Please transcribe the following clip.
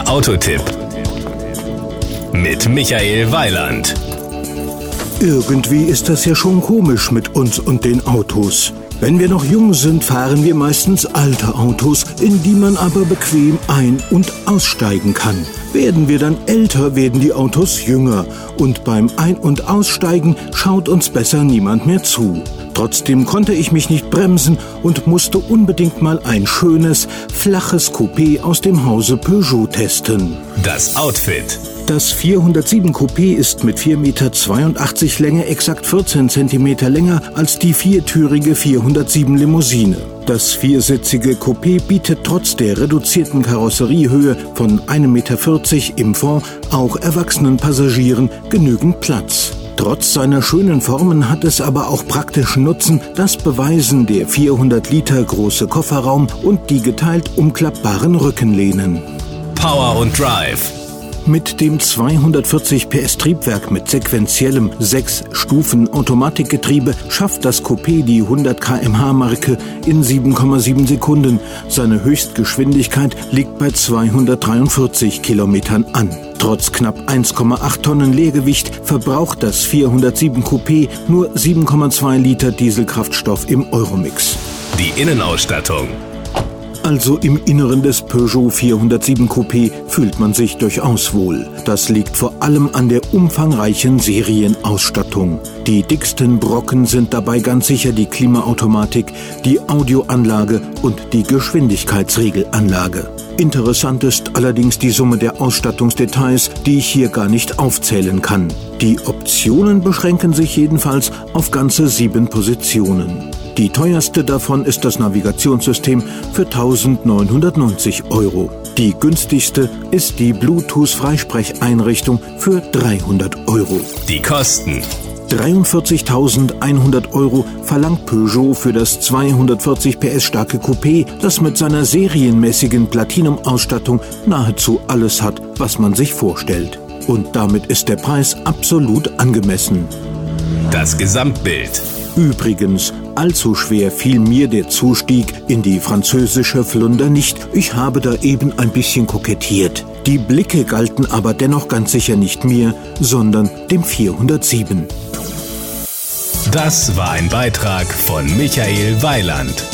Der Autotipp mit Michael Weiland. Irgendwie ist das ja schon komisch mit uns und den Autos. Wenn wir noch jung sind, fahren wir meistens alte Autos, in die man aber bequem ein- und aussteigen kann. Werden wir dann älter, werden die Autos jünger und beim Ein- und Aussteigen schaut uns besser niemand mehr zu. Trotzdem konnte ich mich nicht bremsen und musste unbedingt mal ein schönes, flaches Coupé aus dem Hause Peugeot testen. Das Outfit. Das 407 Coupé ist mit 4,82 Meter Länge exakt 14 cm länger als die viertürige 407 Limousine. Das viersitzige Coupé bietet trotz der reduzierten Karosseriehöhe von 1,40 Meter im Fond auch erwachsenen Passagieren genügend Platz. Trotz seiner schönen Formen hat es aber auch praktischen Nutzen. Das beweisen der 400 Liter große Kofferraum und die geteilt umklappbaren Rückenlehnen. Power und Drive. Mit dem 240 PS Triebwerk mit sequentiellem 6-Stufen-Automatikgetriebe schafft das Coupé die 100 km/h Marke in 7,7 Sekunden. Seine Höchstgeschwindigkeit liegt bei 243 Kilometern an. Trotz knapp 1,8 Tonnen Leergewicht verbraucht das 407 Coupé nur 7,2 Liter Dieselkraftstoff im Euromix. Die Innenausstattung. Also im Inneren des Peugeot 407 Coupé fühlt man sich durchaus wohl. Das liegt vor allem an der umfangreichen Serienausstattung. Die dicksten Brocken sind dabei ganz sicher die Klimaautomatik, die Audioanlage und die Geschwindigkeitsregelanlage. Interessant ist allerdings die Summe der Ausstattungsdetails, die ich hier gar nicht aufzählen kann. Die Optionen beschränken sich jedenfalls auf ganze sieben Positionen. Die teuerste davon ist das Navigationssystem für 1990 Euro. Die günstigste ist die Bluetooth-Freisprecheinrichtung für 300 Euro. Die Kosten. 43.100 Euro verlangt Peugeot für das 240 PS starke Coupé, das mit seiner serienmäßigen Platinum-Ausstattung nahezu alles hat, was man sich vorstellt. Und damit ist der Preis absolut angemessen. Das Gesamtbild. Übrigens, allzu schwer fiel mir der Zustieg in die französische Flunder nicht. Ich habe da eben ein bisschen kokettiert. Die Blicke galten aber dennoch ganz sicher nicht mir, sondern dem 407. Das war ein Beitrag von Michael Weiland.